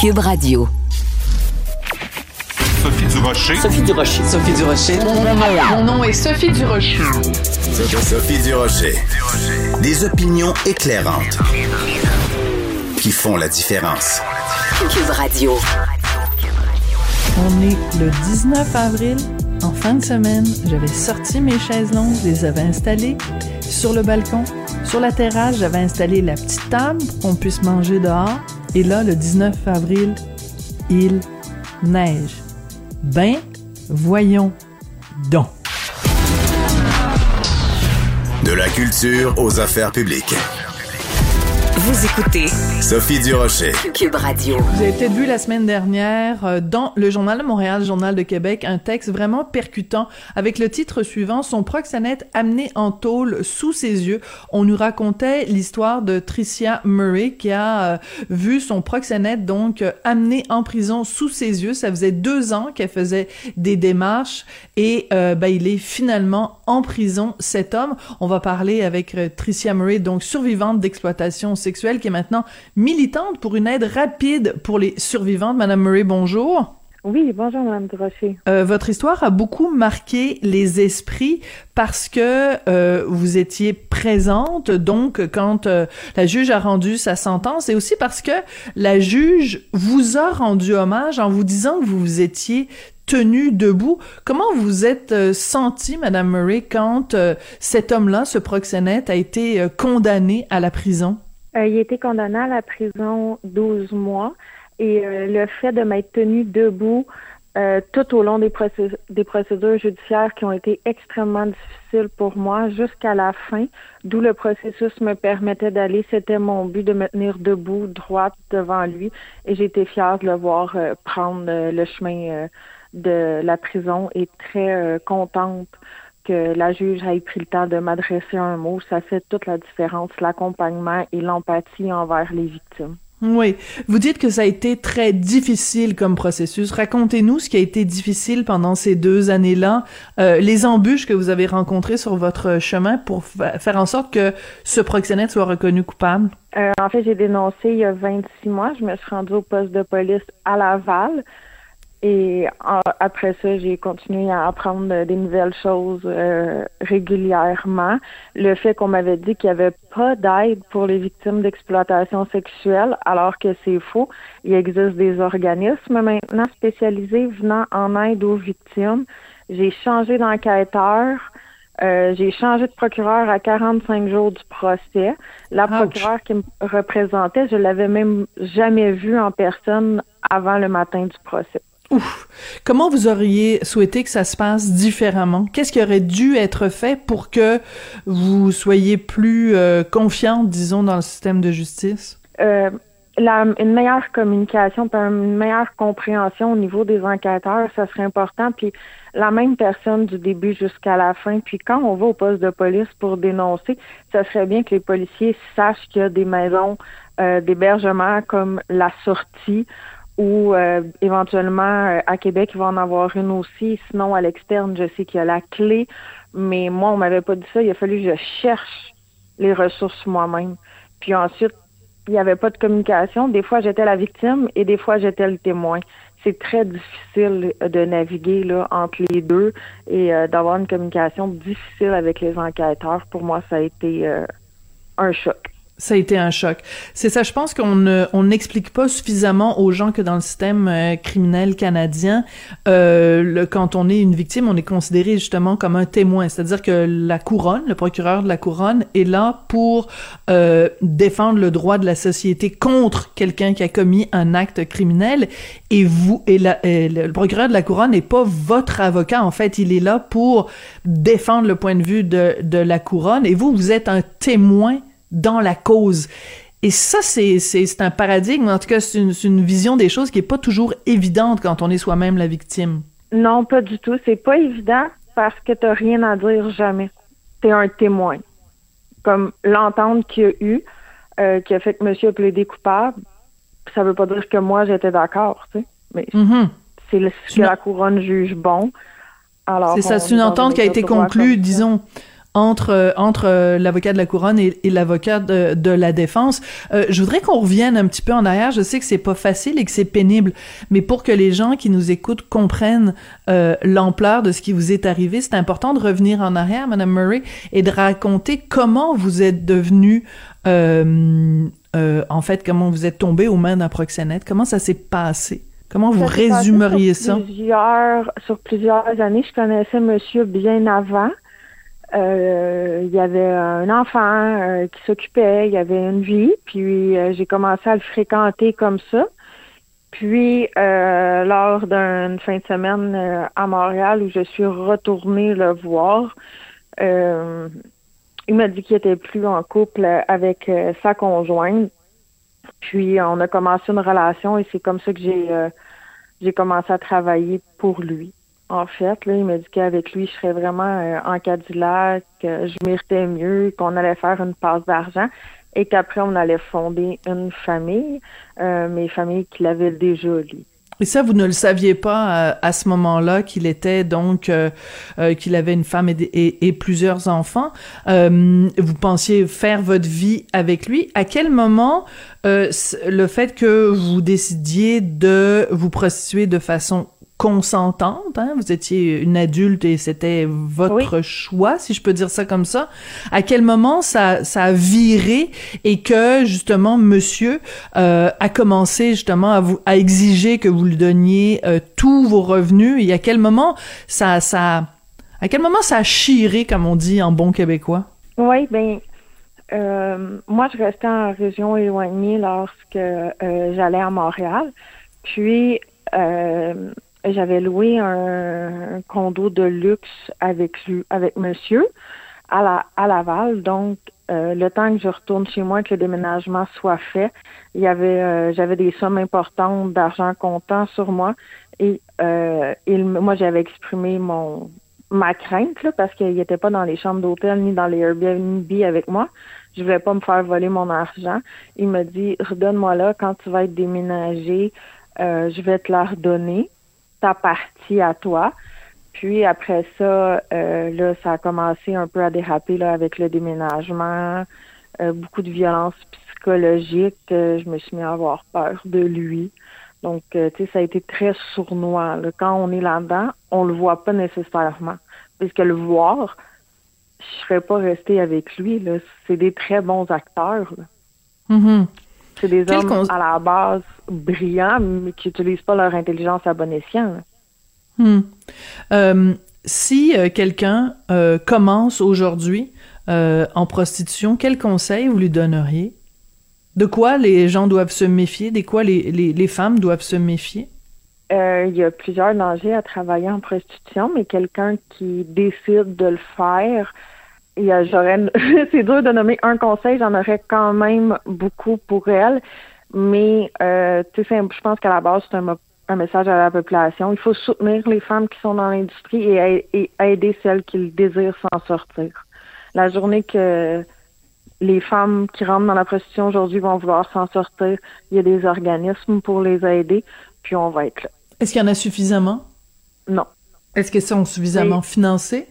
Cube Radio. Sophie Durocher. Sophie Durocher. Sophie Durocher. Mon nom est Sophie Durocher. Sophie Durocher. Des opinions éclairantes qui font la différence. Cube Radio. On est le 19 avril. En fin de semaine, j'avais sorti mes chaises longues, les avais installées sur le balcon. Sur la terrasse, j'avais installé la petite table pour qu'on puisse manger dehors. Et là, le 19 avril, il neige. Ben, voyons donc. De la culture aux affaires publiques. Vous écoutez Sophie Durocher. Cube Radio. Vous avez peut-être vu la semaine dernière euh, dans le Journal de Montréal, le Journal de Québec, un texte vraiment percutant avec le titre suivant Son proxénète amené en tôle sous ses yeux. On nous racontait l'histoire de Tricia Murray qui a euh, vu son proxénète donc euh, amené en prison sous ses yeux. Ça faisait deux ans qu'elle faisait des démarches et euh, ben, il est finalement en prison, cet homme. On va parler avec Tricia Murray, donc survivante d'exploitation sexuelle, qui est maintenant militante pour une aide rapide pour les survivantes. Madame Murray, bonjour. Oui, bonjour, Madame Durocher. Euh, votre histoire a beaucoup marqué les esprits parce que euh, vous étiez présente, donc quand euh, la juge a rendu sa sentence, et aussi parce que la juge vous a rendu hommage en vous disant que vous étiez tenue debout. Comment vous êtes sentie, Madame Murray, quand cet homme-là, ce proxénète, a été condamné à la prison? Euh, il a été condamné à la prison 12 mois et euh, le fait de m'être tenu debout euh, tout au long des, des procédures judiciaires qui ont été extrêmement difficiles pour moi jusqu'à la fin, d'où le processus me permettait d'aller. C'était mon but de me tenir debout, droite devant lui et j'étais fière de le voir prendre le chemin de la prison et très contente que la juge ait pris le temps de m'adresser un mot. Ça fait toute la différence, l'accompagnement et l'empathie envers les victimes. Oui. Vous dites que ça a été très difficile comme processus. Racontez-nous ce qui a été difficile pendant ces deux années-là, euh, les embûches que vous avez rencontrées sur votre chemin pour fa- faire en sorte que ce proxénète soit reconnu coupable? Euh, en fait, j'ai dénoncé il y a 26 mois. Je me suis rendue au poste de police à Laval. Et en- après ça, j'ai continué à apprendre des nouvelles choses euh, régulièrement. Le fait qu'on m'avait dit qu'il n'y avait pas d'aide pour les victimes d'exploitation sexuelle, alors que c'est faux. Il existe des organismes maintenant spécialisés venant en aide aux victimes. J'ai changé d'enquêteur. Euh, j'ai changé de procureur à 45 jours du procès. La Ouch. procureure qui me représentait, je l'avais même jamais vue en personne avant le matin du procès. Ouf. Comment vous auriez souhaité que ça se passe différemment? Qu'est-ce qui aurait dû être fait pour que vous soyez plus euh, confiante, disons, dans le système de justice? Euh, une meilleure communication, une meilleure compréhension au niveau des enquêteurs, ça serait important. Puis la même personne du début jusqu'à la fin. Puis quand on va au poste de police pour dénoncer, ça serait bien que les policiers sachent qu'il y a des maisons euh, d'hébergement comme la sortie ou euh, éventuellement euh, à Québec, il va en avoir une aussi. Sinon, à l'externe, je sais qu'il y a la clé. Mais moi, on m'avait pas dit ça. Il a fallu que je cherche les ressources moi-même. Puis ensuite, il n'y avait pas de communication. Des fois, j'étais la victime et des fois, j'étais le témoin. C'est très difficile de naviguer là, entre les deux et euh, d'avoir une communication difficile avec les enquêteurs. Pour moi, ça a été euh, un choc. Ça a été un choc. C'est ça, je pense qu'on on n'explique pas suffisamment aux gens que dans le système euh, criminel canadien, euh, le, quand on est une victime, on est considéré justement comme un témoin. C'est-à-dire que la couronne, le procureur de la couronne, est là pour euh, défendre le droit de la société contre quelqu'un qui a commis un acte criminel. Et vous, et, la, le procureur de la couronne n'est pas votre avocat. En fait, il est là pour défendre le point de vue de, de la couronne. Et vous, vous êtes un témoin dans la cause. Et ça, c'est, un paradigme, en tout cas, c'est une, une vision des choses qui est pas toujours évidente quand on est soi-même la victime. Non, pas du tout. C'est pas évident parce que t'as rien à dire jamais. T'es un témoin. Comme l'entente qu'il y a eu, euh, qui a fait que monsieur a plaidé coupable, ça veut pas dire que moi j'étais d'accord, tu sais. Mais mm-hmm. c'est ce que la couronne juge bon. C'est ça, c'est une entente qui a été conclue, disons, entre euh, entre euh, l'avocat de la couronne et, l'avocat de, de, la défense. Euh, je voudrais qu'on revienne un petit peu en arrière. Je sais que c'est pas facile et que c'est pénible, mais pour que les gens qui nous écoutent comprennent l'ampleur de ce qui vous est arrivé, c'est important de revenir en arrière, Madame Murray, et de raconter comment vous êtes devenu en fait, comment vous êtes tombé aux mains d'un proxénète. Comment ça s'est passé? Comment vous résumeriez ça? Plusieurs, sur plusieurs années, je connaissais monsieur bien avant. Euh, il y avait un enfant euh, qui s'occupait, il y avait une vie, puis euh, j'ai commencé à le fréquenter comme ça. Puis, lors d'une fin de semaine à Montréal où je suis retournée le voir, il m'a dit qu'il était plus en couple avec sa conjointe. Puis, on a commencé une relation et c'est comme ça que j'ai j'ai commencé à travailler pour lui en fait. Là, il m'a dit qu'avec lui, je serais vraiment euh, en Cadillac, que je méritais mieux, qu'on allait faire une passe d'argent et qu'après, on allait fonder une famille, euh, mais famille qu'il avait déjà, lui. Et ça, vous ne le saviez pas euh, à, ce moment-là qu'il était donc euh, qu'il avait une femme et, plusieurs enfants. vous pensiez faire votre vie avec lui. À quel moment le fait que vous décidiez de vous prostituer de façon consentante, hein? vous étiez une adulte et c'était votre choix, si je peux dire ça comme ça. À quel moment ça, ça a viré et que justement monsieur euh, a commencé justement à vous à exiger que vous lui donniez euh, tous vos revenus? Et à quel moment ça ça à quel moment ça a chiré comme on dit en bon québécois? Oui, ben euh, moi je restais en région éloignée lorsque j'allais à Montréal. Puis j'avais loué un, condo de luxe avec avec monsieur à la à Laval. Donc euh, le temps que je retourne chez moi, que le déménagement soit fait, il y avait euh, j'avais des sommes importantes d'argent comptant sur moi et euh, il, moi j'avais exprimé mon ma crainte là, parce qu'il n'était pas dans les chambres d'hôtel ni dans les Airbnb avec moi. Je voulais pas me faire voler mon argent. Il me dit redonne-moi là quand tu vas être déménagé, je vais te la redonner ta partie à toi. Puis après ça, euh, là, ça a commencé un peu à déraper là, avec le déménagement, euh, beaucoup de violence psychologique. Euh, je me suis mis à avoir peur de lui. Donc, tu sais, ça a été très sournois. Quand on est là-dedans, on le voit pas nécessairement. Puisque le voir, je serais pas restée avec lui. C'est des très bons acteurs. Mm-hmm. C'est des hommes à la base brillants, mais qui n'utilisent pas leur intelligence à bon escient. Hmm. Euh, si euh, quelqu'un euh, commence aujourd'hui en prostitution, quel conseil vous lui donneriez? De quoi les gens doivent se méfier? De quoi les, les, femmes doivent se méfier? il y a plusieurs dangers à travailler en prostitution, mais quelqu'un qui décide de le faire, j'aurais c'est dur de nommer un conseil, j'en aurais quand même beaucoup pour elle. Mais euh, tu sais, je pense qu'à la base, c'est un, message à la population. Il faut soutenir les femmes qui sont dans l'industrie et, aider celles qui désirent s'en sortir. La journée que les femmes qui rentrent dans la prostitution aujourd'hui vont vouloir s'en sortir, il y a des organismes pour les aider, puis on va être là. Est-ce qu'il y en a suffisamment? Non. Est-ce qu'elles sont suffisamment financées?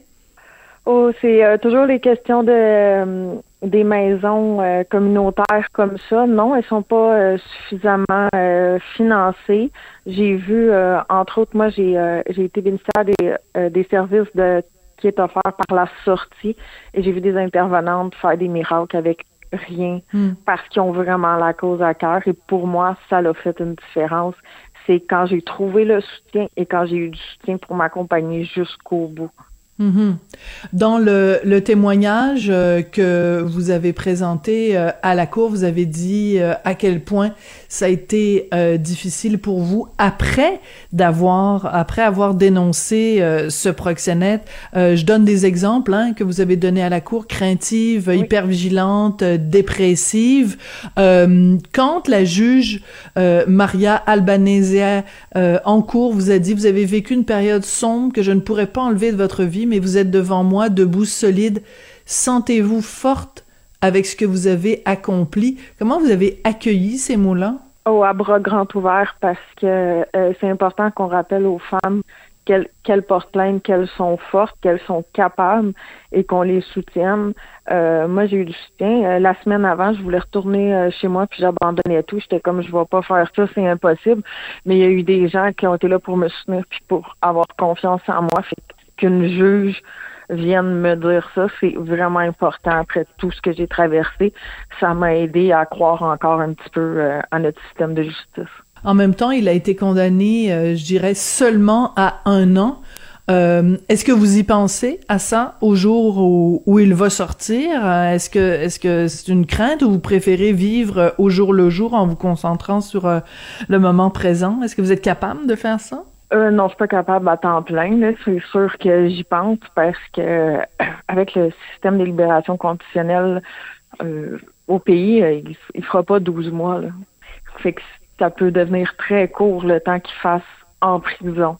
Oh, c'est euh, toujours les questions de euh, des maisons euh, communautaires comme ça. Non, elles sont pas suffisamment financées. J'ai vu, entre autres, moi j'ai j'ai été bénéficiaire des, des services de qui est offert par la sortie et j'ai vu des intervenantes faire des miracles avec rien hmm. parce qu'ils ont vraiment la cause à cœur et pour moi ça a fait une différence c'est quand j'ai trouvé le soutien et quand j'ai eu du soutien pour m'accompagner jusqu'au bout Mhm. Dans le, le témoignage euh, que vous avez présenté euh, à la cour, vous avez dit euh, à quel point ça a été difficile pour vous après d'avoir après avoir dénoncé ce proxénète. je donne des exemples hein, que vous avez donnés à la cour craintive, hyper vigilante, dépressive. quand la juge Maria Albanese en cours vous a dit vous avez vécu une période sombre que je ne pourrais pas enlever de votre vie mais vous êtes devant moi, debout, solide. Sentez-vous forte avec ce que vous avez accompli. Comment vous avez accueilli ces mots-là? Oh, à bras grands ouverts parce que euh, c'est important qu'on rappelle aux femmes qu'elles portent plainte, qu'elles sont fortes, qu'elles sont capables et qu'on les soutienne. Euh, moi, j'ai eu du soutien. Euh, la semaine avant, je voulais retourner chez moi puis j'abandonnais tout. J'étais comme, je vais pas faire ça, c'est impossible. Mais il y a eu des gens qui ont été là pour me soutenir puis pour avoir confiance en moi. Qu'une juge vienne me dire ça, c'est vraiment important après tout ce que j'ai traversé. Ça m'a aidé à croire encore un petit peu euh, à notre système de justice. En même temps, il a été condamné, euh, je dirais, seulement à un an. Euh, est-ce que vous y pensez à ça au jour où, il va sortir? Est-ce que est-ce que c'est une crainte ou vous préférez vivre au jour le jour en vous concentrant sur le moment présent? Est-ce que vous êtes capable de faire ça? Euh, non, je suis pas capable à temps plein. C'est sûr que j'y pense parce que avec le système de libération conditionnelle euh, au pays, euh, il, il, fera pas 12 mois. Là. Fait que ça peut devenir très court le temps qu'il fasse en prison.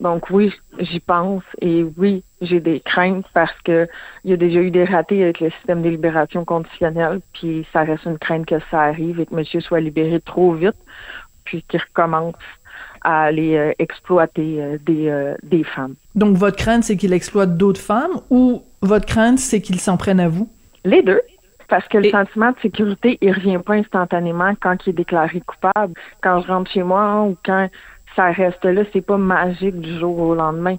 Donc oui, j'y pense et oui, j'ai des craintes parce que il y a déjà eu des ratés avec le système de libération conditionnelle, puis ça reste une crainte que ça arrive et que monsieur soit libéré trop vite, puis qu'il recommence à aller euh, exploiter euh, des, euh, des femmes. Donc, votre crainte, c'est qu'il exploite d'autres femmes ou votre crainte, c'est qu'il s'en prenne à vous? Les deux. Parce que le sentiment de sécurité, il revient pas instantanément quand il est déclaré coupable. Quand je rentre chez moi ou quand ça reste là, c'est pas magique du jour au lendemain.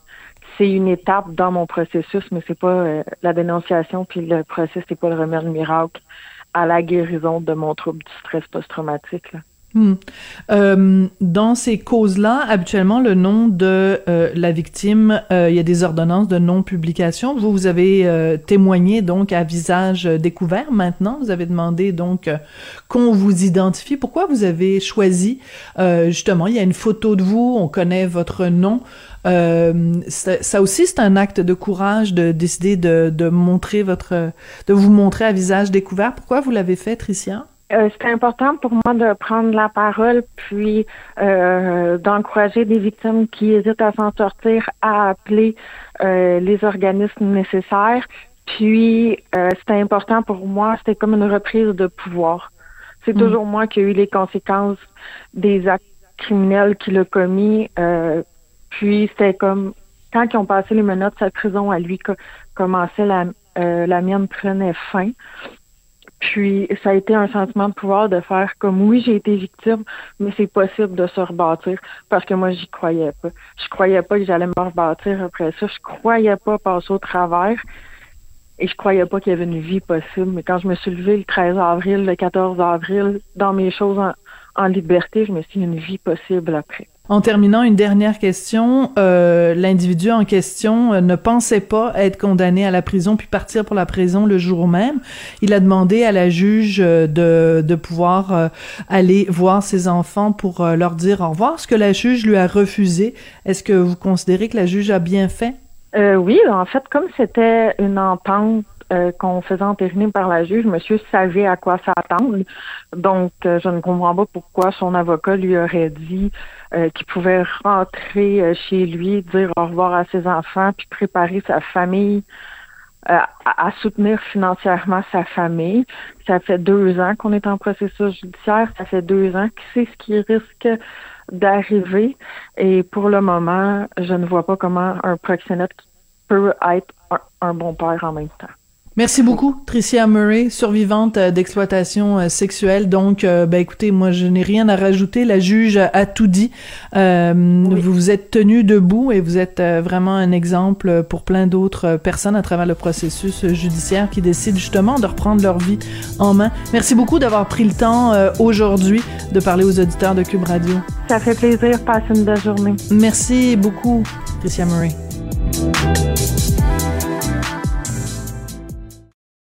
C'est une étape dans mon processus, mais c'est pas la dénonciation puis le processus, c'est pas le remède miracle à la guérison de mon trouble du stress post-traumatique. Hmm. Euh, dans ces causes-là, habituellement, le nom de euh, la victime, euh, il y a des ordonnances de non-publication. Vous, vous avez témoigné donc à visage découvert. Maintenant, vous avez demandé donc qu'on vous identifie. Pourquoi vous avez choisi justement Il y a une photo de vous, on connaît votre nom. ça aussi, c'est un acte de courage de décider de, de montrer votre, de vous montrer à visage découvert. Pourquoi vous l'avez fait, Tricia? Euh, c'est important pour moi de prendre la parole puis euh, d'encourager des victimes qui hésitent à s'en sortir à appeler euh, les organismes nécessaires. Puis c'était important pour moi, c'était comme une reprise de pouvoir. C'est mm. toujours moi qui ai eu les conséquences des actes criminels qu'il a commis. puis c'était comme quand ils ont passé les menottes, sa prison à lui commençait la, la mienne prenait fin. Puis ça a été un sentiment de pouvoir de faire comme oui, j'ai été victime, mais c'est possible de se rebâtir parce que moi j'y croyais pas. Je croyais pas que j'allais me rebâtir après ça. Je croyais pas passer au travers et je croyais pas qu'il y avait une vie possible. Mais quand je me suis levée le 13 avril, le 14 avril, dans mes choses en, en liberté, je me suis dit une vie possible après. En terminant, une dernière question. Euh, L'individu en question euh, ne pensait pas être condamné à la prison puis partir pour la prison le jour même. Il a demandé à la juge euh, de, de pouvoir aller voir ses enfants pour leur dire au revoir, ce que la juge lui a refusé. Est-ce que vous considérez que la juge a bien fait? oui, en fait, comme c'était une entente qu'on faisait entériner par la juge, monsieur savait à quoi s'attendre. Donc, je ne comprends pas pourquoi son avocat lui aurait dit euh, qu'il pouvait rentrer chez lui, dire au revoir à ses enfants, puis préparer sa famille à, à, soutenir financièrement sa famille. Ça fait deux ans qu'on est en processus judiciaire. Ça fait deux ans que c'est ce qui risque d'arriver. Et pour le moment, je ne vois pas comment un proxénète peut être un bon père en même temps. Merci beaucoup, Tricia Murray, survivante euh, d'exploitation euh, sexuelle. Donc, euh, ben écoutez, moi, je n'ai rien à rajouter. La juge a tout dit. Vous vous êtes tenu debout et vous êtes vraiment un exemple pour plein d'autres personnes à travers le processus judiciaire qui décident justement de reprendre leur vie en main. Merci beaucoup d'avoir pris le temps aujourd'hui de parler aux auditeurs de Cube Radio. Ça fait plaisir. Passe une belle journée. Merci beaucoup, Tricia Murray.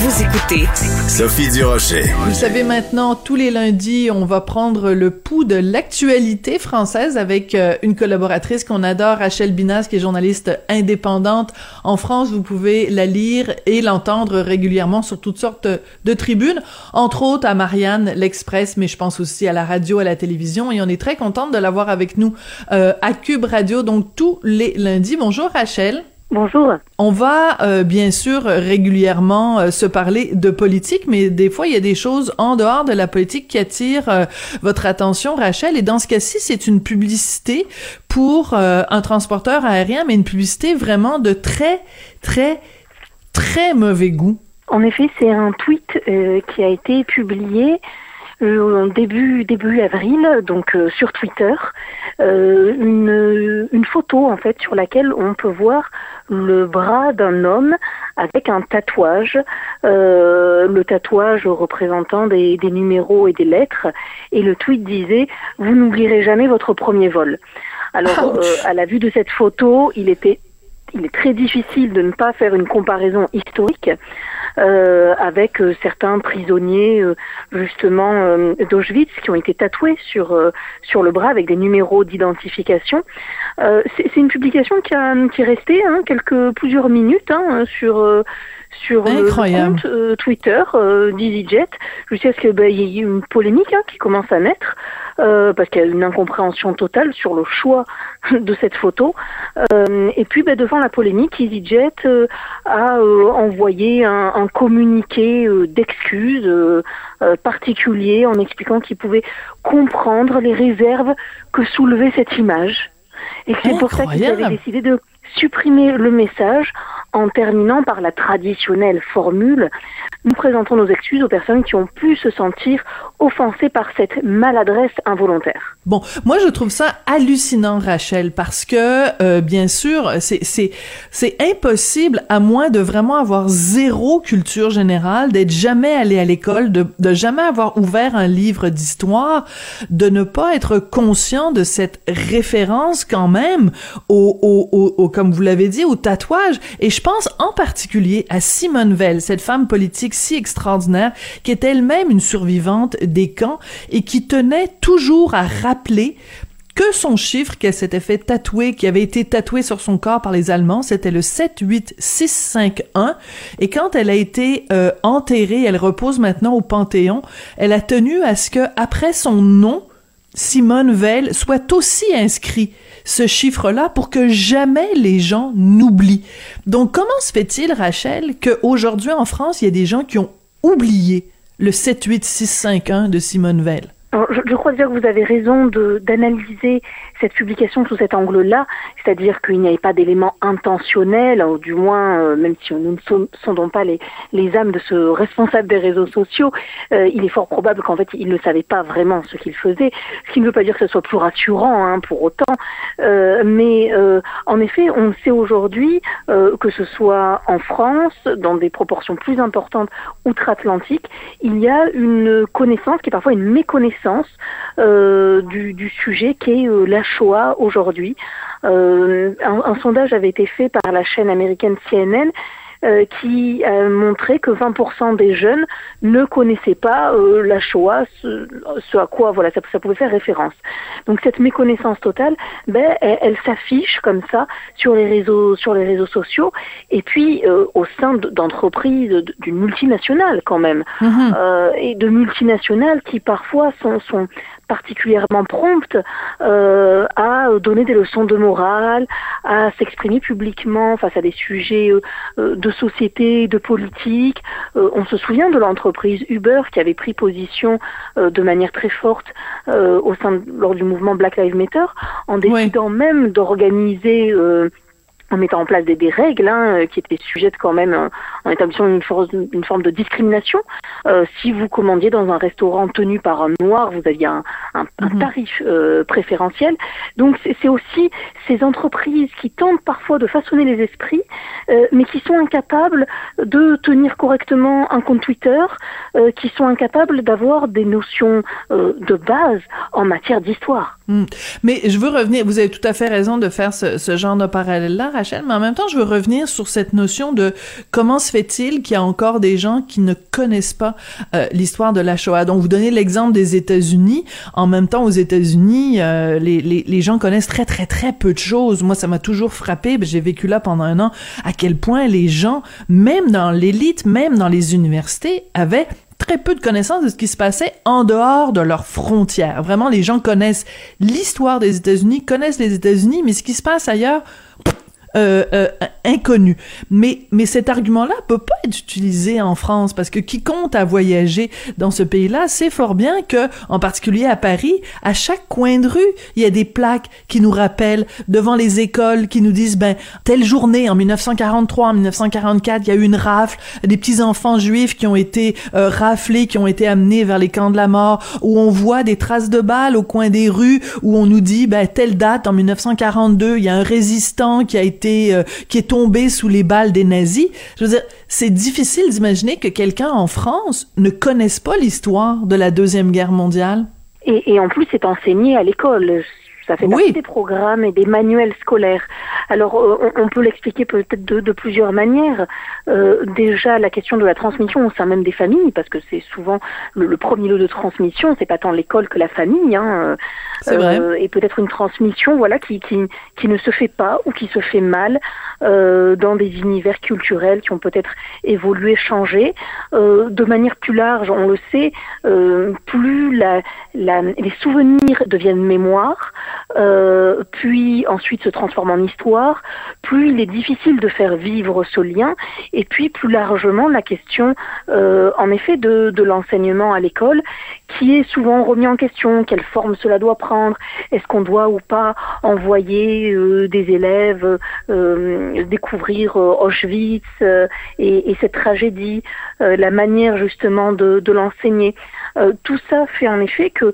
Vous écoutez Sophie Durocher. Vous le savez maintenant, tous les lundis, on va prendre le pouls de l'actualité française avec euh, une collaboratrice qu'on adore, Rachel Binas, qui est journaliste indépendante en France. Vous pouvez la lire et l'entendre régulièrement sur toutes sortes de tribunes, entre autres à Marianne, l'Express, mais je pense aussi à la radio, à la télévision. Et on est très contente de l'avoir avec nous euh, à Cube Radio, donc tous les lundis. Bonjour Rachel. Bonjour. On va euh, bien sûr régulièrement euh, se parler de politique, mais des fois il y a des choses en dehors de la politique qui attirent euh, votre attention, Rachel. Et dans ce cas-ci, c'est une publicité pour un transporteur aérien, mais une publicité vraiment de très, très, très mauvais goût. En effet, c'est un tweet qui a été publié euh, début début avril, donc euh, sur Twitter, euh, une, une photo en fait sur laquelle on peut voir le bras d'un homme avec un tatouage, le tatouage représentant des, des numéros et des lettres, et le tweet disait vous n'oublierez jamais votre premier vol. Alors à la vue de cette photo, il était il est très difficile de ne pas faire une comparaison historique. euh, avec euh, certains prisonniers euh, justement euh, d'Auschwitz qui ont été tatoués sur sur le bras avec des numéros d'identification. C'est une publication qui, a, qui est restée hein, quelques plusieurs minutes hein, sur sur le compte Twitter d'EasyJet jusqu'à ce qu'il ben, y ait une polémique hein, qui commence à naître. Euh, parce qu'il y a une incompréhension totale sur le choix de cette photo. Euh, et puis, ben, devant la polémique, EasyJet euh, a envoyé un, un communiqué d'excuses particulier en expliquant qu'il pouvait comprendre les réserves que soulevait cette image. Et c'est pour ça qu'ils avaient décidé de supprimer le message en terminant par la traditionnelle formule nous présentons nos excuses aux personnes qui ont pu se sentir offensées par cette maladresse involontaire. Bon, moi je trouve ça hallucinant, Rachel, parce que euh, bien sûr, c'est c'est c'est impossible à moins de vraiment avoir zéro culture générale, d'être jamais allé à l'école, de de jamais avoir ouvert un livre d'histoire, de ne pas être conscient de cette référence quand même au au, au, comme vous l'avez dit au tatouage. Et je pense en particulier à Simone Veil, cette femme politique si extraordinaire, qui est elle-même une survivante des camps et qui tenait toujours à rappeler que son chiffre qu'elle s'était fait tatouer, qui avait été tatoué sur son corps par les Allemands, c'était le 78651. Et quand elle a été euh, enterrée, elle repose maintenant au Panthéon, elle a tenu à ce que, après son nom, Simone Veil soit aussi inscrit ce chiffre-là pour que jamais les gens n'oublient. Donc, comment se fait-il, Rachel, qu'aujourd'hui en France, il y a des gens qui ont oublié le 78651 de Simone Veil? Je, crois dire que vous avez raison d'analyser cette publication sous cet angle-là, c'est-à-dire qu'il n'y avait pas d'éléments intentionnels, ou du moins, euh, même si nous ne sondons pas les, les âmes de ce responsable des réseaux sociaux, euh, il est fort probable qu'en fait, il ne savait pas vraiment ce qu'il faisait, ce qui ne veut pas dire que ce soit plus rassurant hein, pour autant, euh, mais en effet, on sait aujourd'hui que ce soit en France, dans des proportions plus importantes outre-Atlantique, il y a une connaissance qui est parfois une méconnaissance du, du, sujet qui est la Shoah aujourd'hui. Euh, un, un, sondage avait été fait par la chaîne américaine CNN euh, qui a montré que 20% des jeunes ne connaissaient pas euh, la Shoah, ce, ce, à quoi voilà ça, ça, pouvait faire référence. Donc cette méconnaissance totale, ben, elle, elle s'affiche comme ça sur les réseaux sur les réseaux sociaux et puis euh, au sein d'entreprises d'une multinationale quand même Mhm. euh, et de multinationales qui parfois sont, sont particulièrement promptes euh, à donner des leçons de morale, à s'exprimer publiquement face à des sujets euh, de société, de politique. on se souvient de l'entreprise Uber qui avait pris position de manière très forte au sein lors du mouvement Black Lives Matter en décidant même d'organiser en mettant en place des, des règles hein, qui étaient sujettes quand même euh, en établissant une, une forme de discrimination. Euh, si vous commandiez dans un restaurant tenu par un noir, vous aviez un, un, un mhm. tarif euh, préférentiel. Donc c'est aussi ces entreprises qui tentent parfois de façonner les esprits, euh, mais qui sont incapables de tenir correctement un compte Twitter, euh, qui sont incapables d'avoir des notions de base en matière d'histoire. Hmm. Mais je veux revenir, vous avez tout à fait raison de faire ce, ce genre de parallèle-là, Rachel, mais en même temps, je veux revenir sur cette notion de comment se fait-il qu'il y a encore des gens qui ne connaissent pas euh, l'histoire de la Shoah. Donc, vous donnez l'exemple des États-Unis. En même temps, aux États-Unis, euh, les, les, les, gens connaissent très, très, très peu de choses. Moi, ça m'a toujours frappé, j'ai vécu là pendant un an, à quel point les gens, même dans l'élite, même dans les universités, avaient très peu de connaissances de ce qui se passait en dehors de leurs frontières. Vraiment, les gens connaissent l'histoire des États-Unis, connaissent les États-Unis, mais ce qui se passe ailleurs, euh, euh, inconnu. Mais, mais cet argument-là peut pas être utilisé en France parce que qui compte à voyager dans ce pays-là sait fort bien que, en particulier à Paris, à chaque coin de rue, il y a des plaques qui nous rappellent devant les écoles qui nous disent, ben, telle journée en 1943, en 1944, il y a eu une rafle, des petits enfants juifs qui ont été euh, raflés, qui ont été amenés vers les camps de la mort, où on voit des traces de balles au coin des rues, où on nous dit, ben, telle date en 1942, il y a un résistant qui a été euh, qui est tombé sous les balles des nazis. Je veux dire, c'est difficile d'imaginer que quelqu'un en France ne connaisse pas l'histoire de la deuxième guerre mondiale. Et, et en plus, c'est enseigné à l'école. Ça fait partie des programmes et des manuels scolaires. Alors, euh, on, peut l'expliquer peut-être de, de, plusieurs manières. Euh, déjà, la question de la transmission au sein même des familles, parce que c'est souvent le, premier lot de transmission, c'est pas tant l'école que la famille. Hein, c'est vrai. Euh, et peut-être une transmission, voilà, qui, qui, qui ne se fait pas ou qui se fait mal euh, dans des univers culturels qui ont peut-être évolué, changé. Euh, de manière plus large, on le sait, plus la, la, les souvenirs deviennent mémoire, euh, puis ensuite se transforme en histoire, plus il est difficile de faire vivre ce lien, et puis plus largement la question, euh, en effet, de, de l'enseignement à l'école, qui est souvent remis en question, quelle forme cela doit prendre, est-ce qu'on doit ou pas envoyer euh, des élèves euh, découvrir euh, Auschwitz et, et, cette tragédie, la manière justement de, de l'enseigner? Tout ça fait en effet que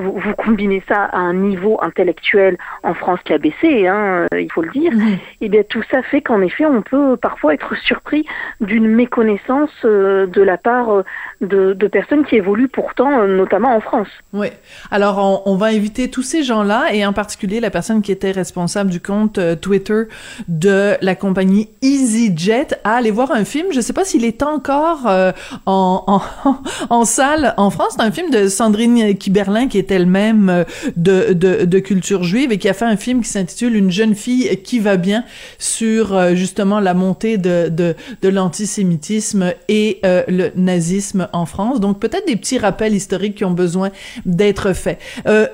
vous, vous, combinez ça à un niveau intellectuel en France qui a baissé, hein, euh, il faut le dire, et eh bien tout ça fait qu'en effet on peut parfois être surpris d'une méconnaissance euh, de la part euh, de, de, personnes qui évoluent pourtant, notamment en France. Oui. Alors on, on, va inviter tous ces gens-là et en particulier la personne qui était responsable du compte Twitter de la compagnie EasyJet à aller voir un film. Je ne sais pas s'il est encore en, en, en, salle en France. C'est un film de Sandrine Kiberlin qui est elle-même euh, de, de, culture juive et qui a fait un film qui s'intitule Une jeune fille qui va bien sur euh, justement la montée de, de, l'antisémitisme et euh, le nazisme en France. Donc peut-être des petits rappels historiques qui ont besoin d'être faits.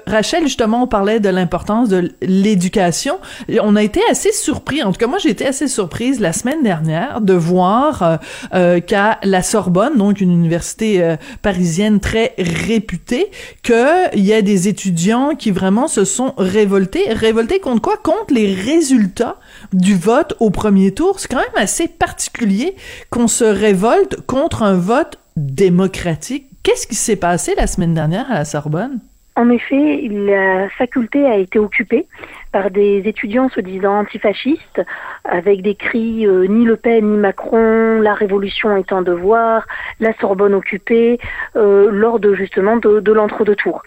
Rachel, justement, on parlait de l'importance de l'éducation. On a été assez surpris, en tout cas moi j'ai été assez surprise la semaine dernière de voir qu'à la Sorbonne, donc une université parisienne très réputée, que y a des étudiants qui vraiment se sont révoltés. Révoltés contre quoi? Contre les résultats du vote au premier tour. C'est quand même assez particulier qu'on se révolte contre un vote démocratique. Qu'est-ce qui s'est passé la semaine dernière à la Sorbonne? En effet, la faculté a été occupée par des étudiants se disant antifascistes, avec des cris euh, ni Le Pen ni Macron, la révolution est un devoir, la Sorbonne occupée, euh, lors de justement de, de l'entre-deux-tours.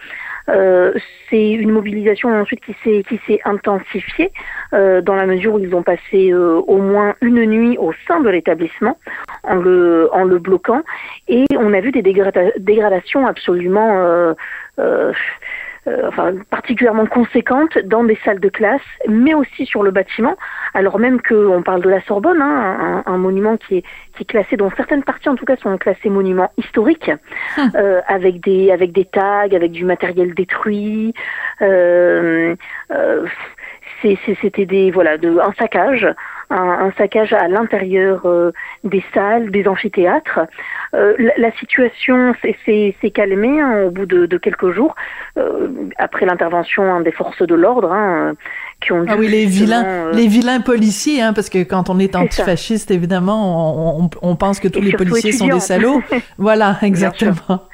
Euh, c'est une mobilisation ensuite qui s'est qui s'est intensifiée euh, dans la mesure où ils ont passé euh, au moins une nuit au sein de l'établissement en le en le bloquant. Et on a vu des dégradations absolument enfin particulièrement conséquente dans des salles de classe, mais aussi sur le bâtiment, alors même qu'on parle de la Sorbonne, hein, un, monument qui est, qui est classé, dont certaines parties en tout cas sont classées monuments historiques, hum. avec des avec des tags, avec du matériel détruit. Euh, c'était des voilà de, un saccage un, saccage à l'intérieur euh, des salles, des amphithéâtres. Euh, la, situation s'est calmée hein, au bout de, quelques jours euh, après l'intervention hein, des forces de l'ordre. Hein, qui ont ah oui, les vilains, les vilains policiers, hein, parce que quand on est antifasciste, évidemment, on, on, pense que tous les policiers sont des salauds. voilà, exactement.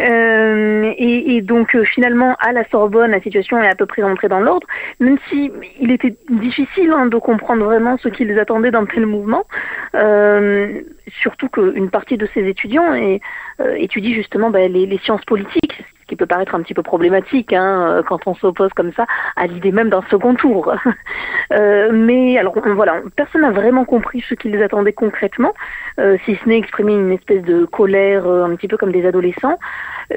Euh, et, donc euh, finalement à la Sorbonne, la situation est à peu près entrée dans l'ordre, même si il était difficile hein, de comprendre vraiment ce qu'ils attendaient d'un tel mouvement. Euh, surtout qu'une partie de ces étudiants euh, étudie justement bah, les, sciences politiques, ce qui peut paraître un petit peu problématique hein, euh, quand on s'oppose comme ça à l'idée même d'un second tour. euh, mais alors voilà, personne n'a vraiment compris ce qu'ils attendaient concrètement, euh, si ce n'est exprimer une espèce de colère un petit peu comme des adolescents.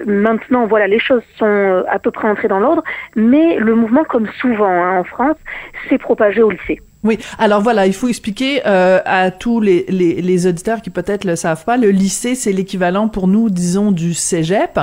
Maintenant, voilà, les choses sont à peu près entrées dans l'ordre, mais le mouvement, comme souvent hein, en France, s'est propagé au lycée. Oui, alors voilà, il faut expliquer euh, à tous les, les, les, auditeurs qui peut-être le savent pas, le lycée c'est l'équivalent pour nous, disons, du cégep.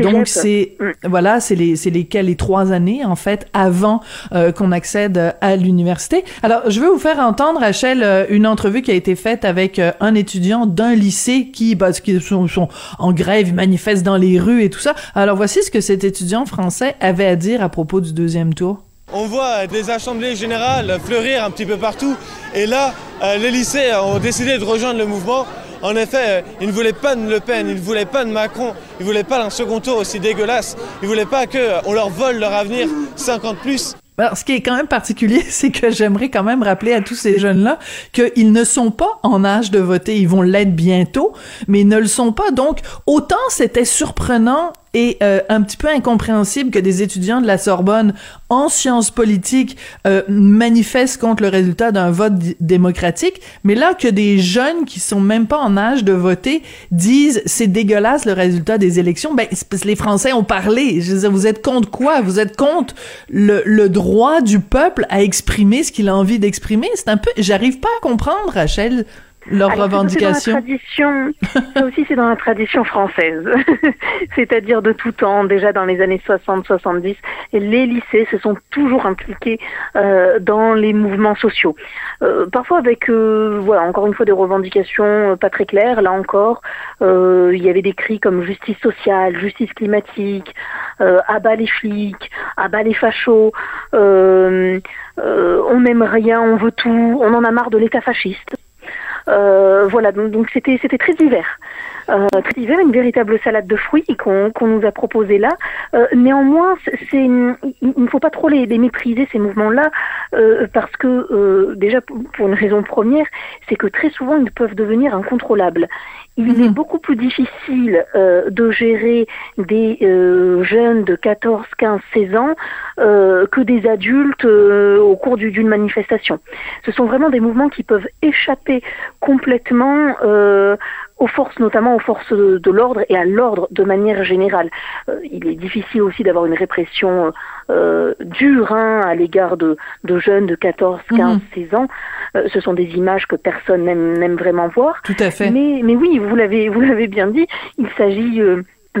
Donc c'est mm. voilà, c'est les c'est lesquels les trois années en fait avant euh, qu'on accède à l'université. Alors je vais vous faire entendre, Rachel, euh, une entrevue qui a été faite avec euh, un étudiant d'un lycée qui, bah, qui sont, sont en grève, manifestent dans les rues et tout ça. Alors voici ce que cet étudiant français avait à dire à propos du deuxième tour. On voit des assemblées générales fleurir un petit peu partout. Et là, euh, les lycées ont décidé de rejoindre le mouvement. En effet, euh, ils ne voulaient pas de Le Pen, ils ne voulaient pas de Macron, ils ne voulaient pas d'un second tour aussi dégueulasse. Ils ne voulaient pas qu'on euh, leur vole leur avenir 50 plus. Alors, ce qui est quand même particulier, c'est que j'aimerais quand même rappeler à tous ces jeunes-là qu'ils ne sont pas en âge de voter. Ils vont l'être bientôt, mais ils ne le sont pas. Donc, autant c'était surprenant et euh, un petit peu incompréhensible que des étudiants de la Sorbonne en sciences politiques euh, manifestent contre le résultat d'un vote démocratique, mais là que des jeunes qui sont même pas en âge de voter disent c'est dégueulasse le résultat des élections, ben les Français ont parlé. Vous êtes contre quoi? Vous êtes contre le, le droit du peuple à exprimer ce qu'il a envie d'exprimer? C'est un peu, j'arrive pas à comprendre, Rachel leurs revendications. tradition, ça aussi c'est dans la tradition française, c'est-à-dire de tout temps, déjà dans les années 60-70, les lycées se sont toujours impliqués euh, dans les mouvements sociaux. Euh, parfois avec, euh, voilà, encore une fois des revendications euh, pas très claires. Là encore, euh, il y avait des cris comme justice sociale, justice climatique, abat les flics, abat les fachos. on n'aime rien, on veut tout, on en a marre de l'État fasciste. Euh, voilà, donc c'était c'était très divers. Euh, très divers, une véritable salade de fruits qu'on qu'on nous a proposé là. Euh, néanmoins, il ne faut pas trop les, les mépriser ces mouvements-là parce que déjà pour une raison première, c'est que très souvent ils peuvent devenir incontrôlables il est mhm. beaucoup plus difficile euh, de gérer des euh, jeunes de 14, 15, 16 ans euh, que des adultes euh, au cours d'une manifestation. Ce sont vraiment des mouvements qui peuvent échapper complètement euh, aux forces, notamment aux forces de, l'ordre et à l'ordre de manière générale. Euh, il est difficile aussi d'avoir une répression euh, dure hein, à l'égard de, de, jeunes de 14, 15, 16 ans. Euh, ce sont des images que personne n'aime vraiment voir. Tout à fait. Mais, mais oui, vous l'avez vous l'avez bien dit, il s'agit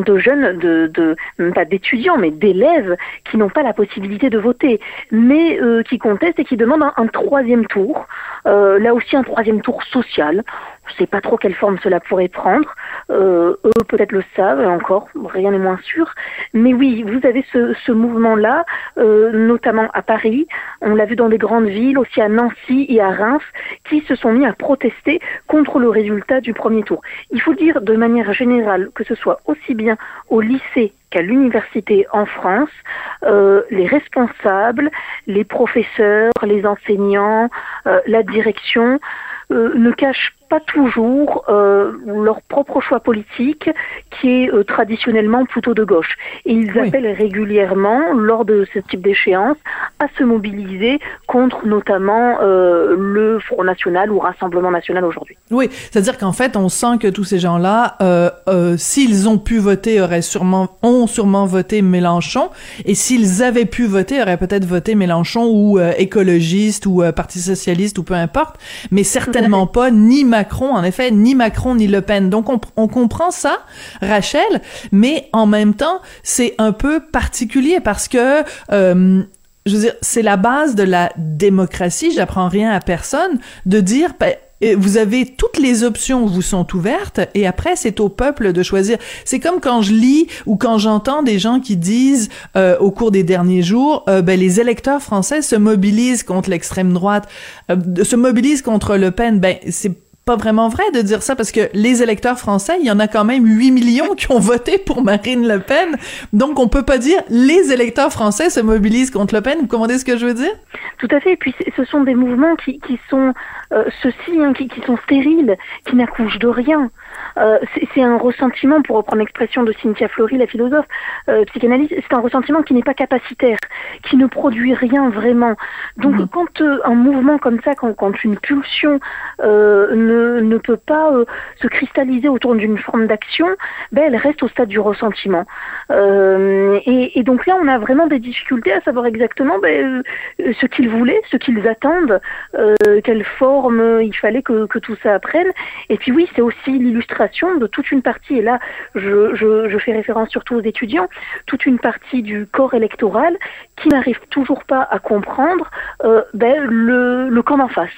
de jeunes, de, de pas d'étudiants, mais d'élèves qui n'ont pas la possibilité de voter, mais euh, qui contestent et qui demandent un, troisième tour. Euh, là aussi un troisième tour social. Je ne sais pas trop quelle forme cela pourrait prendre. Euh, eux peut-être le savent encore, rien n'est moins sûr. Mais oui, vous avez ce, ce mouvement-là, euh, notamment à Paris. On l'a vu dans des grandes villes, aussi à Nancy et à Reims, qui se sont mis à protester contre le résultat du premier tour. Il faut dire de manière générale que ce soit aussi bien au lycée qu'à l'université en France, euh, les responsables, les professeurs, les enseignants, euh, la direction euh, ne cachent pas toujours euh, leur propre choix politique, qui est euh, traditionnellement plutôt de gauche. Et ils appellent régulièrement, lors de ce type d'échéance, à se mobiliser contre notamment euh, le Front National ou Rassemblement National aujourd'hui. Oui, c'est-à-dire qu'en fait, on sent que tous ces gens-là, s'ils ont pu voter, auraient sûrement, ont sûrement voté Mélenchon, et s'ils avaient pu voter, auraient peut-être voté Mélenchon ou écologiste ou Parti socialiste ou peu importe, mais certainement pas ni Macron, en effet, ni Macron ni Le Pen. Donc on, comprend ça, Rachel, mais en même temps, c'est un peu particulier parce que euh, je veux dire, c'est la base de la démocratie, j'apprends rien à personne, de dire, ben, vous avez toutes les options vous sont ouvertes et après c'est au peuple de choisir. C'est comme quand je lis ou quand j'entends des gens qui disent euh, au cours des derniers jours, euh, ben les électeurs français se mobilisent contre l'extrême droite, se mobilisent contre Le Pen. Ben c'est pas vraiment vrai de dire ça parce que les électeurs français, il y en a quand même 8 millions qui ont voté pour Marine Le Pen. Donc, on peut pas dire les électeurs français se mobilisent contre Le Pen. Vous comprenez ce que je veux dire? Tout à fait. Et puis, ce sont des mouvements qui, qui sont, euh, ceux-ci, hein, qui, qui, sont stériles, qui n'accouchent de rien. Euh, c'est un ressentiment, pour reprendre l'expression de Cynthia Fleury, la philosophe euh, psychanalyste, c'est un ressentiment qui n'est pas capacitaire, qui ne produit rien vraiment. Donc, mmh. quand euh, un mouvement comme ça, quand, quand une pulsion ne ne, peut pas se cristalliser autour d'une forme d'action, ben, elle reste au stade du ressentiment. Et, et, donc là, on a vraiment des difficultés à savoir exactement ben, ce qu'ils voulaient, ce qu'ils attendent, quelle forme il fallait que, que, tout ça prenne. Et puis oui, c'est aussi l'illustration de toute une partie, et là, je, je, fais référence surtout aux étudiants, toute une partie du corps électoral qui n'arrive toujours pas à comprendre euh, ben, le, le camp d'en face.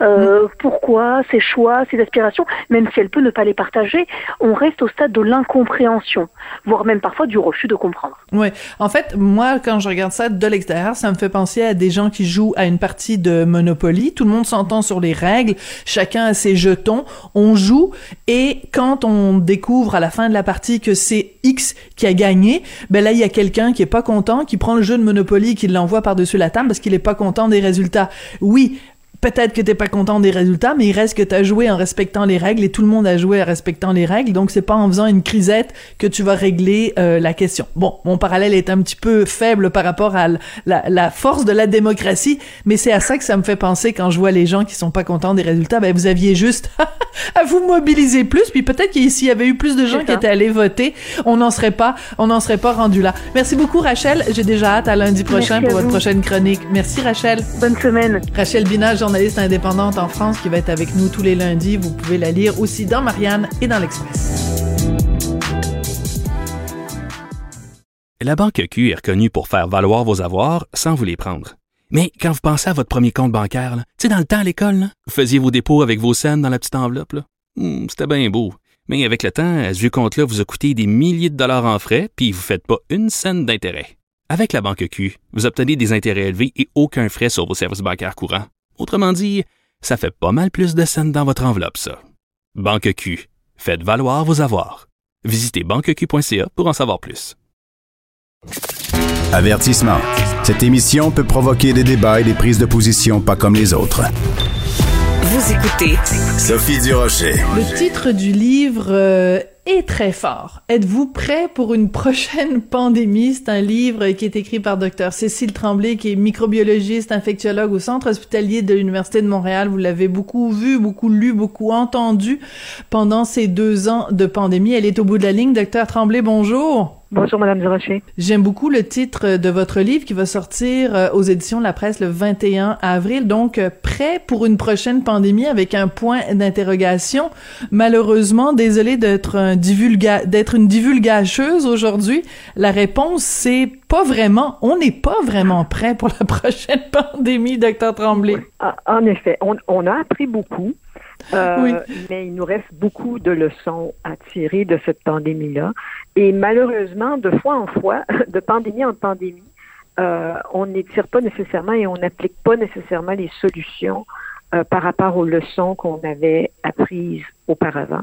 Euh, pourquoi, ses choix, ses aspirations, même si elle peut ne pas les partager, on reste au stade de l'incompréhension, voire même parfois du refus de comprendre. Oui, en fait, moi, quand je regarde ça de l'extérieur, ça me fait penser à des gens qui jouent à une partie de Monopoly. Tout le monde s'entend sur les règles, chacun a ses jetons, on joue, et quand on découvre à la fin de la partie que c'est X qui a gagné, ben là, il y a quelqu'un qui est pas content, qui prend le jeu de Monopoly, qui l'envoie par-dessus la table parce qu'il est pas content des résultats. Oui, peut-être que t'es pas content des résultats, mais il reste que t'as joué en respectant les règles et tout le monde a joué en respectant les règles, donc c'est pas en faisant une crisette que tu vas régler euh, la question. Bon, mon parallèle est un petit peu faible par rapport à la, la force de la démocratie, mais c'est à ça que ça me fait penser quand je vois les gens qui sont pas contents des résultats. Ben vous aviez juste à vous mobiliser plus, puis peut-être qu'ici il y avait eu plus de gens qui étaient allés voter, on n'en serait pas, on n'en serait pas rendu là. Merci beaucoup Rachel, j'ai déjà hâte à lundi prochain Merci pour votre prochaine chronique. Merci Rachel. Bonne semaine. Rachel Binage, journaliste indépendante en France qui va être avec nous tous les lundis. Vous pouvez la lire aussi dans Marianne et dans l'Express. La Banque Q est reconnue pour faire valoir vos avoirs sans vous les prendre. Mais quand vous pensez à votre premier compte bancaire, tu sais, dans le temps à l'école, vous faisiez vos dépôts avec vos scènes dans la petite enveloppe. Hmm, C'était bien beau. Mais avec le temps, ce vieux compte-là vous a coûté des milliers de dollars en frais, puis vous ne faites pas une scène d'intérêt. Avec la Banque Q, vous obtenez des intérêts élevés et aucun frais sur vos services bancaires courants. Autrement dit, ça fait pas mal plus de scènes dans votre enveloppe, ça. Banque Q. Faites valoir vos avoirs. Visitez banqueq.ca pour en savoir plus. Avertissement. Cette émission peut provoquer des débats et des prises de position pas comme les autres. Vous écoutez Sophie Durocher. Le titre du livre euh, est très fort. Êtes-vous prêt pour une prochaine pandémie? C'est un livre qui est écrit par Dr Cécile Tremblay, qui est microbiologiste, infectiologue au Centre hospitalier de l'Université de Montréal. Vous l'avez beaucoup vu, beaucoup lu, beaucoup entendu pendant ces deux ans de pandémie. Elle est au bout de la ligne. Docteur Tremblay, bonjour. Bonjour, Madame Durocher. J'aime beaucoup le titre de votre livre qui va sortir euh, aux éditions de la presse le 21 avril. Donc, euh, prêt pour une prochaine pandémie avec un point d'interrogation. Malheureusement, désolé d'être un divulga d'être une divulgacheuse aujourd'hui. La réponse, c'est pas vraiment. On n'est pas vraiment prêt pour la prochaine pandémie, docteur Tremblay. Ah, en effet, on, on a appris beaucoup. Euh, oui. Mais il nous reste beaucoup de leçons à tirer de cette pandémie-là. Et malheureusement, de fois en fois, de pandémie en pandémie, euh, on n'étire pas nécessairement et on n'applique pas nécessairement les solutions euh, par rapport aux leçons qu'on avait apprises auparavant.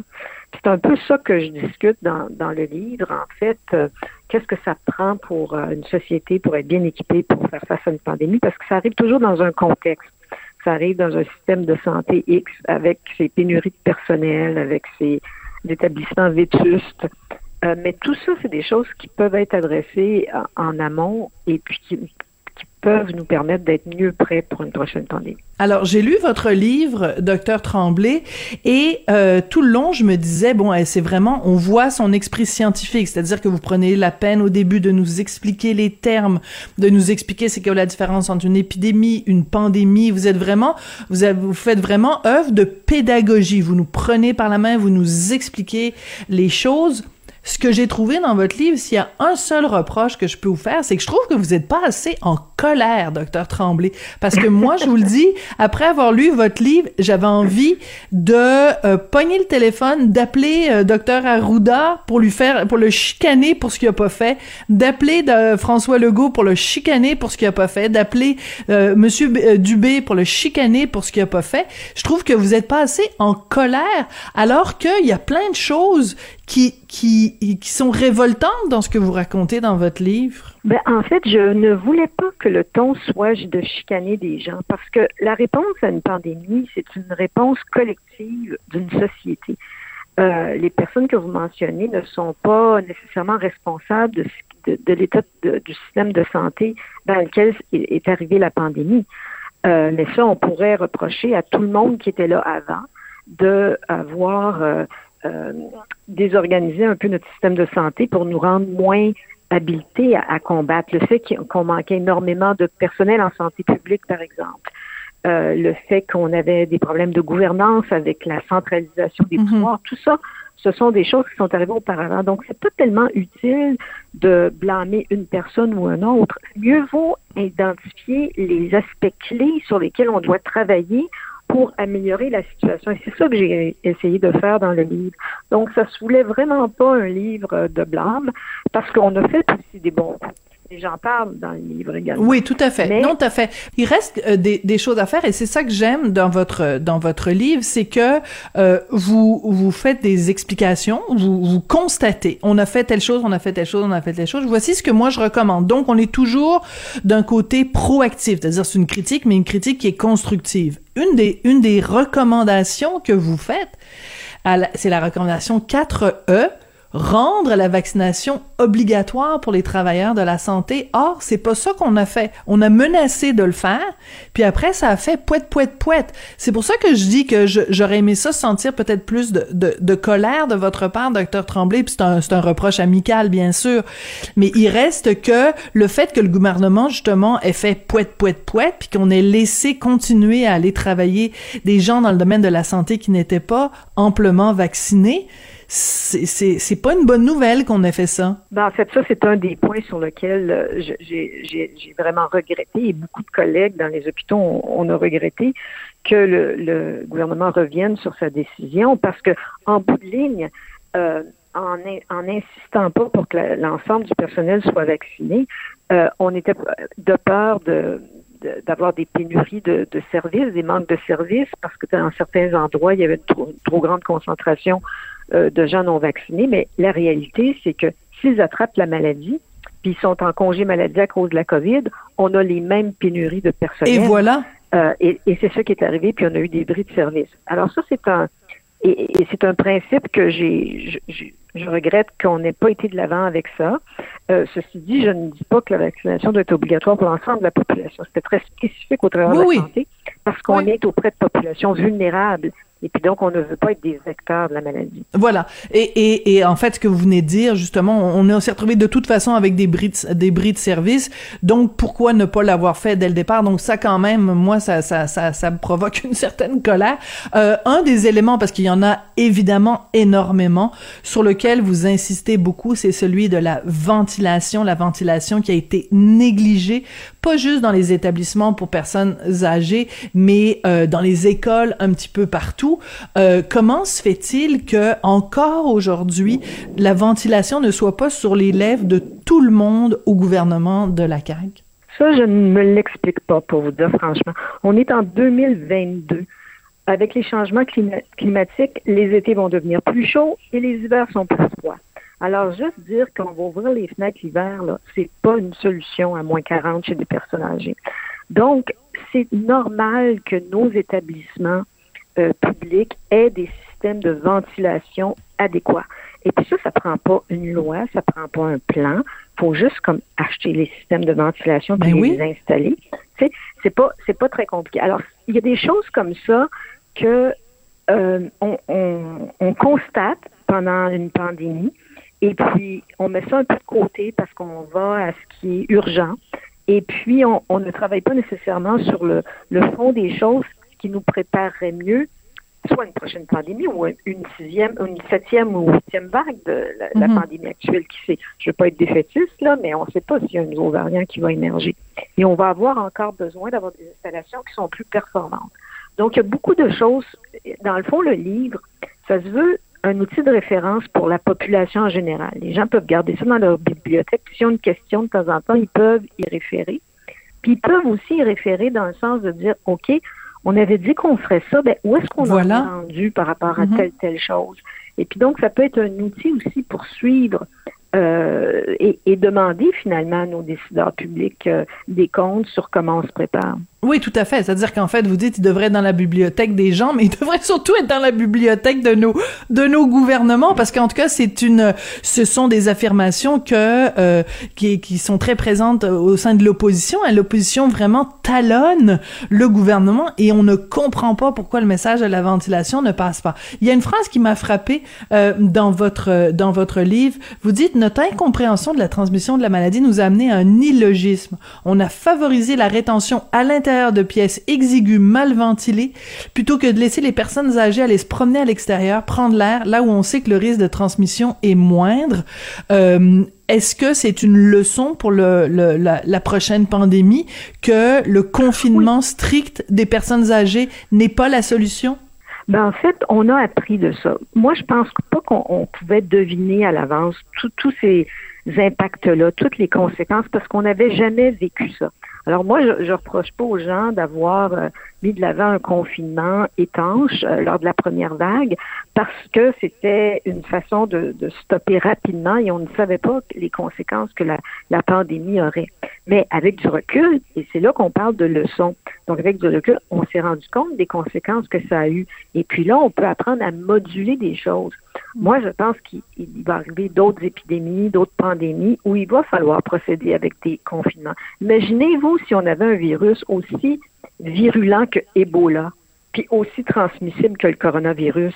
C'est un peu ça que je discute dans, dans le livre. En fait, euh, qu'est-ce que ça prend pour une société pour être bien équipée pour faire face à une pandémie? Parce que ça arrive toujours dans un contexte. Ça arrive dans un système de santé X avec ses pénuries de personnel, avec ses établissements vétustes. Euh, mais tout ça, c'est des choses qui peuvent être adressées en, en amont et puis qui peuvent nous permettre d'être mieux prêts pour une prochaine pandémie. Alors, j'ai lu votre livre, Docteur Tremblay, et euh, tout le long, je me disais, bon, eh, c'est vraiment, on voit son esprit scientifique, c'est-à-dire que vous prenez la peine au début de nous expliquer les termes, de nous expliquer c'est quoi la différence entre une épidémie, une pandémie. Vous êtes vraiment, vous, vous faites vraiment œuvre de pédagogie. Vous nous prenez par la main, vous nous expliquez les choses ce que j'ai trouvé dans votre livre, s'il y a un seul reproche que je peux vous faire, c'est que je trouve que vous n'êtes pas assez en colère, docteur Tremblay. Parce que moi, je vous le dis, après avoir lu votre livre, j'avais envie de euh, pogner le téléphone, d'appeler euh, docteur Arruda pour lui faire, pour le chicaner pour ce qu'il a pas fait, d'appeler François Legault pour le chicaner pour ce qu'il a pas fait, d'appeler euh, Monsieur euh, Dubé pour le chicaner pour ce qu'il a pas fait. Je trouve que vous n'êtes pas assez en colère, alors qu'il y a plein de choses qui, qui, qui sont révoltantes dans ce que vous racontez dans votre livre? Ben, en fait, je ne voulais pas que le ton soit de chicaner des gens parce que la réponse à une pandémie, c'est une réponse collective d'une société. Euh, les personnes que vous mentionnez ne sont pas nécessairement responsables de, l'état du système de santé dans lequel est arrivée la pandémie. Euh, mais ça, on pourrait reprocher à tout le monde qui était là avant de avoir euh, euh, désorganiser un peu notre système de santé pour nous rendre moins habilités à, combattre. Le fait qu'on manquait énormément de personnel en santé publique, par exemple. Euh, le fait qu'on avait des problèmes de gouvernance avec la centralisation des mhm. pouvoirs, tout ça, ce sont des choses qui sont arrivées auparavant. Donc, c'est pas tellement utile de blâmer une personne ou un autre. Mieux vaut identifier les aspects clés sur lesquels on doit travailler pour améliorer la situation. Et c'est ça que j'ai essayé de faire dans le livre. Donc, ça se voulait vraiment pas un livre de blâme, parce qu'on a fait aussi des bons. Et j'en parle dans le livre également. Oui, tout à fait. Non, tout à fait. Il reste euh, des, des, choses à faire et c'est ça que j'aime dans votre dans votre livre, c'est que euh, vous vous faites des explications, vous vous constatez. On a fait telle chose, on a fait telle chose, on a fait telle chose. Voici ce que moi je recommande. Donc, on est toujours d'un côté proactif, c'est-à-dire c'est une critique, mais une critique qui est constructive. Une des une des recommandations que vous faites, c'est la recommandation 4E rendre la vaccination obligatoire pour les travailleurs de la santé. Or, c'est pas ça qu'on a fait. On a menacé de le faire, puis après, ça a fait poète, poète, poète. C'est pour ça que je dis que j'aurais aimé ça sentir peut-être plus de, colère de votre part, docteur Tremblay, puis c'est un, un reproche amical, bien sûr. Mais il reste que le fait que le gouvernement, justement, ait fait poète, poète, poète, puis qu'on ait laissé continuer à aller travailler des gens dans le domaine de la santé qui n'étaient pas amplement vaccinés, c'est pas une bonne nouvelle qu'on ait fait ça. Ben, en fait, ça, c'est un des points sur lesquels euh, j'ai vraiment regretté et beaucoup de collègues dans les hôpitaux, on, a regretté que le, gouvernement revienne sur sa décision parce que, en bout de ligne, euh, en, en insistant pas pour que l'ensemble du personnel soit vacciné, euh, on était de peur d'avoir des pénuries de, de, services, des manques de services, parce que dans certains endroits, il y avait une trop, trop grande concentration euh, de gens non vaccinés, mais la réalité, c'est que s'ils attrapent la maladie, puis ils sont en congé maladie à cause de la COVID, on a les mêmes pénuries de personnel. Et voilà. Euh, et, et c'est ça qui est arrivé, puis on a eu des bris de service. Alors ça, c'est un et, c'est un principe que j'ai je, je, regrette qu'on n'ait pas été de l'avant avec ça. Euh, ceci dit, je ne dis pas que la vaccination doit être obligatoire pour l'ensemble de la population. C'était très spécifique au travers de la santé, parce qu'on est auprès de populations vulnérables et puis donc, on ne veut pas être des vecteurs de la maladie. Voilà. Et, et, et en fait, ce que vous venez de dire, justement, on, s'est retrouvé de toute façon avec des bris de, des bris de service. Donc, pourquoi ne pas l'avoir fait dès le départ? Donc, ça, quand même, moi, ça, ça, ça, ça me provoque une certaine colère. Euh, un des éléments, parce qu'il y en a évidemment énormément, sur lequel vous insistez beaucoup, c'est celui de la ventilation. La ventilation qui a été négligée, pas juste dans les établissements pour personnes âgées, mais euh, dans les écoles, un petit peu partout euh, comment se fait-il que encore aujourd'hui la ventilation ne soit pas sur les lèvres de tout le monde au gouvernement de la CAQ? Ça, je ne me l'explique pas, pour vous dire franchement. On est en 2022. Avec les changements climatiques, les étés vont devenir plus chauds et les hivers sont plus froids. Alors, juste dire qu'on va ouvrir les fenêtres l'hiver, c'est pas une solution à moins 40 chez des personnes âgées. Donc, c'est normal que nos établissements euh, publics aient des systèmes de ventilation adéquats. Et puis ça, ça prend pas une loi, ça prend pas un plan. faut juste comme acheter les systèmes de ventilation puis Ben les installer. Tu sais, c'est pas c'est pas très compliqué. Alors, il y a des choses comme ça que euh, on, on, on constate pendant une pandémie et puis on met ça un peu de côté parce qu'on va à ce qui est urgent. Et puis, on, on ne travaille pas nécessairement sur le, le fond des choses qui nous préparerait mieux soit une prochaine pandémie ou une sixième, une septième ou huitième vague de la, la Mhm. pandémie actuelle qui sait. Je veux pas être défaitiste, là, mais on ne sait pas s'il y a un nouveau variant qui va émerger. Et on va avoir encore besoin d'avoir des installations qui sont plus performantes. Donc, il y a beaucoup de choses. Dans le fond, le livre, ça se veut un outil de référence pour la population en général. Les gens peuvent garder ça dans leur bibliothèque. S'ils ont une question de temps en temps, ils peuvent y référer. Puis ils peuvent aussi y référer dans le sens de dire, OK, on avait dit qu'on ferait ça, ben où est-ce qu'on Voilà. en est rendu par rapport à Mhm. telle, telle chose? Et puis donc, ça peut être un outil aussi pour suivre euh, et, et demander finalement à nos décideurs publics euh, des comptes sur comment on se prépare. Oui, tout à fait. C'est-à-dire qu'en fait, vous dites, il devrait être dans la bibliothèque des gens, mais il devrait surtout être dans la bibliothèque de nos de nos gouvernements, parce qu'en tout cas, c'est une, ce sont des affirmations que euh, qui qui sont très présentes au sein de l'opposition. Et l'opposition vraiment talonne le gouvernement, et on ne comprend pas pourquoi le message de la ventilation ne passe pas. Il y a une phrase qui m'a frappée euh, dans votre dans votre livre. Vous dites notre incompréhension de la transmission de la maladie nous a amené à un illogisme. On a favorisé la rétention à l'intérieur de pièces exiguës mal ventilées plutôt que de laisser les personnes âgées aller se promener à l'extérieur, prendre l'air là où on sait que le risque de transmission est moindre. Euh, est-ce que c'est une leçon pour le, le- la, la prochaine pandémie que le confinement strict des personnes âgées n'est pas la solution? Ben, en fait, on a appris de ça. Moi, je pense pas qu'on on pouvait deviner à l'avance tous ces impacts-là, toutes les conséquences, parce qu'on n'avait jamais vécu ça. Alors moi, je, je reproche pas aux gens d'avoir euh, mis de l'avant un confinement étanche euh, lors de la première vague, parce que c'était une façon de, de stopper rapidement et on ne savait pas les conséquences que la, la pandémie aurait. Mais avec du recul, et c'est là qu'on parle de leçons, donc avec du recul, on s'est rendu compte des conséquences que ça a eu. Et puis là, on peut apprendre à moduler des choses. Moi, je pense qu'il il va arriver d'autres épidémies, d'autres pandémies où il va falloir procéder avec des confinements. Imaginez-vous si on avait un virus aussi virulent que Ebola, puis aussi transmissible que le coronavirus.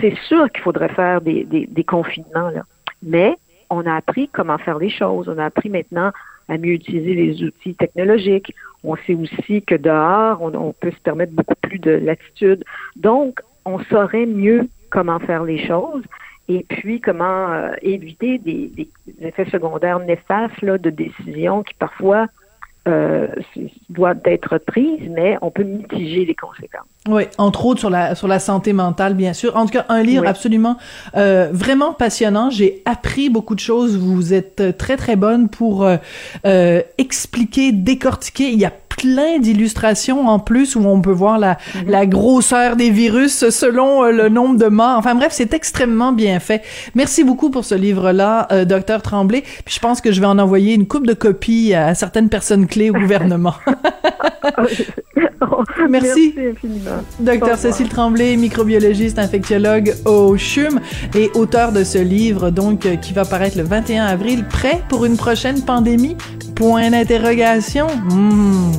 C'est sûr qu'il faudrait faire des, des, confinements, là. Mais on a appris comment faire les choses. On a appris maintenant à mieux utiliser les outils technologiques. On sait aussi que dehors, on, peut se permettre beaucoup plus de latitude. Donc, on saurait mieux comment faire les choses et puis comment euh, éviter des, effets secondaires néfastes de décisions qui parfois euh, doivent être prises, mais on peut mitiger les conséquences. Oui, entre autres sur la sur la santé mentale, bien sûr. En tout cas, un livre Oui. absolument euh, vraiment passionnant. J'ai appris beaucoup de choses. Vous êtes euh, très très bonne pour euh, euh, expliquer, décortiquer. Il y a plein d'illustrations en plus où on peut voir la la grosseur des virus selon euh, le nombre de morts. Enfin bref, c'est extrêmement bien fait. Merci beaucoup pour ce livre-là, euh, docteur Tremblay. Puis je pense que je vais en envoyer une coupe de copies à certaines personnes clés au gouvernement. Merci. Docteur. Cécile Tremblay, microbiologiste, infectiologue au CHUM et auteur de ce livre, donc, euh, qui va paraître le 21 avril, prêt pour une prochaine pandémie? Point d'interrogation. Hmm.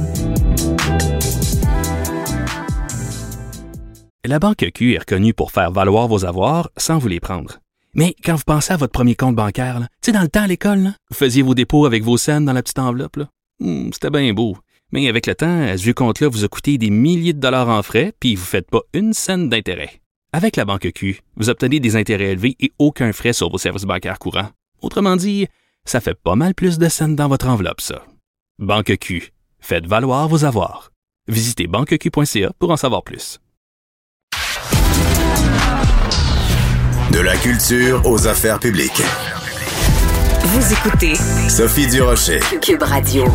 La Banque Q est reconnue pour faire valoir vos avoirs sans vous les prendre. Mais quand vous pensez à votre premier compte bancaire, tu sais, dans le temps à l'école, vous faisiez vos dépôts avec vos scènes dans la petite enveloppe. Hmm, C'était bien beau. Mais avec le temps, à ce compte-là vous a coûté des milliers de dollars en frais, puis vous ne faites pas une scène d'intérêt. Avec la Banque Q, vous obtenez des intérêts élevés et aucun frais sur vos services bancaires courants. Autrement dit, ça fait pas mal plus de scènes dans votre enveloppe, ça. Banque Q. Faites valoir vos avoirs. Visitez banqueq.ca pour en savoir plus. De la culture aux affaires publiques. Vous écoutez Sophie Durocher. Cube Radio.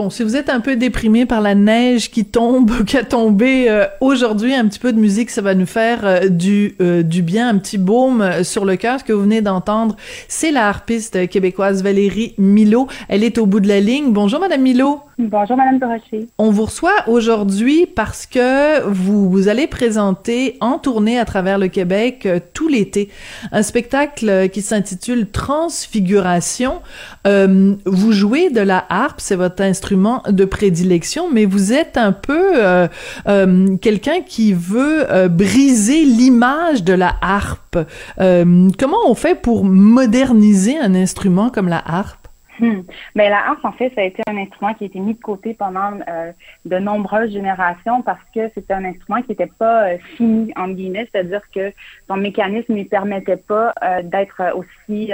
Bon, si vous êtes un peu déprimé par la neige qui tombe, qui a tombé euh, aujourd'hui, un petit peu de musique, ça va nous faire euh, du euh, du bien, un petit baume sur le cœur. Ce que vous venez d'entendre, c'est la harpiste québécoise Valérie Milo. Elle est au bout de la ligne. Bonjour, Madame Milo. Bonjour, Madame Dorocher. On vous reçoit aujourd'hui parce que vous, vous allez présenter en tournée à travers le Québec tout l'été un spectacle qui s'intitule Transfiguration. Vous jouez de la harpe, c'est votre instrument de prédilection, mais vous êtes un peu euh, euh quelqu'un qui veut euh, briser l'image de la harpe. comment on fait pour moderniser un instrument comme la harpe? Hmm. Mais la harpe, en fait, ça a été un instrument qui a été mis de côté pendant de nombreuses générations parce que c'était un instrument qui n'était pas fini, en guillemets, c'est-à-dire que son mécanisme ne permettait pas d'être aussi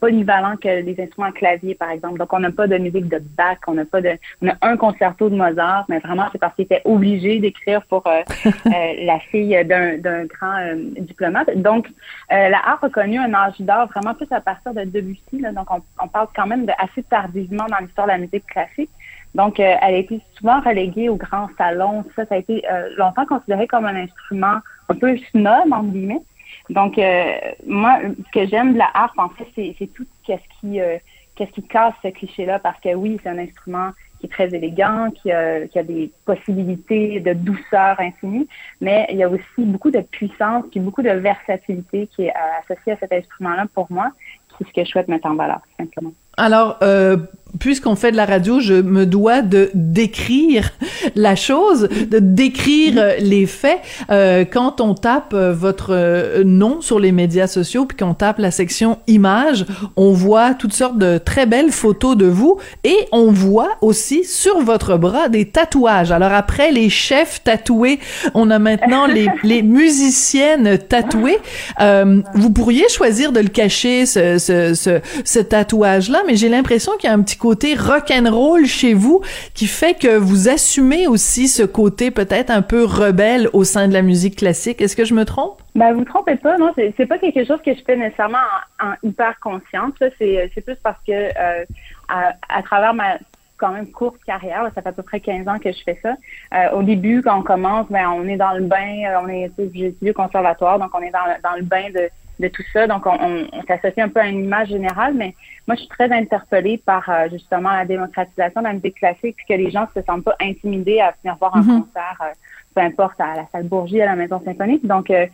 polyvalent que les instruments à clavier, par exemple. Donc, on n'a pas de musique de Bach, on n'a pas de, on a un concerto de Mozart, mais vraiment, c'est parce qu'il était obligé d'écrire pour euh, euh, la fille d'un, d'un grand euh, diplomate. Donc, la harpe a connu un âge d'or vraiment plus à partir de Debussy. Là, donc, on, on, parle quand même de assez tardivement dans l'histoire de la musique classique. Donc, elle a été souvent reléguée au grand salon. Ça, ça a été longtemps considéré comme un instrument un peu snob, entre guillemets. Donc, euh, moi, ce que j'aime de la harpe, en fait, c'est tout qu'est-ce qui, euh, qu'est-ce qui casse ce cliché-là, parce que oui, c'est un instrument qui est très élégant, qui a, qui a des possibilités de douceur infinie, mais il y a aussi beaucoup de puissance puis beaucoup de versatilité qui est associée à cet instrument-là pour moi, c'est ce que je souhaite mettre en valeur, simplement. Alors, euh, puisqu'on fait de la radio, je me dois de décrire la chose, de décrire euh, les faits. Euh, quand on tape euh, votre euh, nom sur les médias sociaux, puis qu'on tape la section images, on voit toutes sortes de très belles photos de vous et on voit aussi sur votre bras des tatouages. Alors après les chefs tatoués, on a maintenant les, les musiciennes tatouées. Euh, vous pourriez choisir de le cacher, ce, ce, ce, ce tatouage-là, mais j'ai l'impression qu'il y a un petit côté rock and roll chez vous qui fait que vous assumez aussi ce côté peut-être un peu rebelle au sein de la musique classique. Est-ce que je me trompe? Ben, vous trompez pas, non, c'est pas quelque chose que je fais nécessairement en, hyper conscience. C'est plus parce que euh, à, travers ma quand même courte carrière, ça fait à peu près 15 ans que je fais ça. Euh, au début, quand on commence, ben on est dans le bain, euh, on est j'ai étudié au conservatoire, donc on est dans le bain de de tout ça. Donc, on, on, s'associe un peu à une image générale, mais moi, je suis très interpellée par euh, justement la démocratisation de la musique classique, puis que les gens se sentent pas intimidés à venir voir un mm-hmm. concert, euh, peu importe, à la salle Bourgie, à la Maison Symphonique. Donc, euh,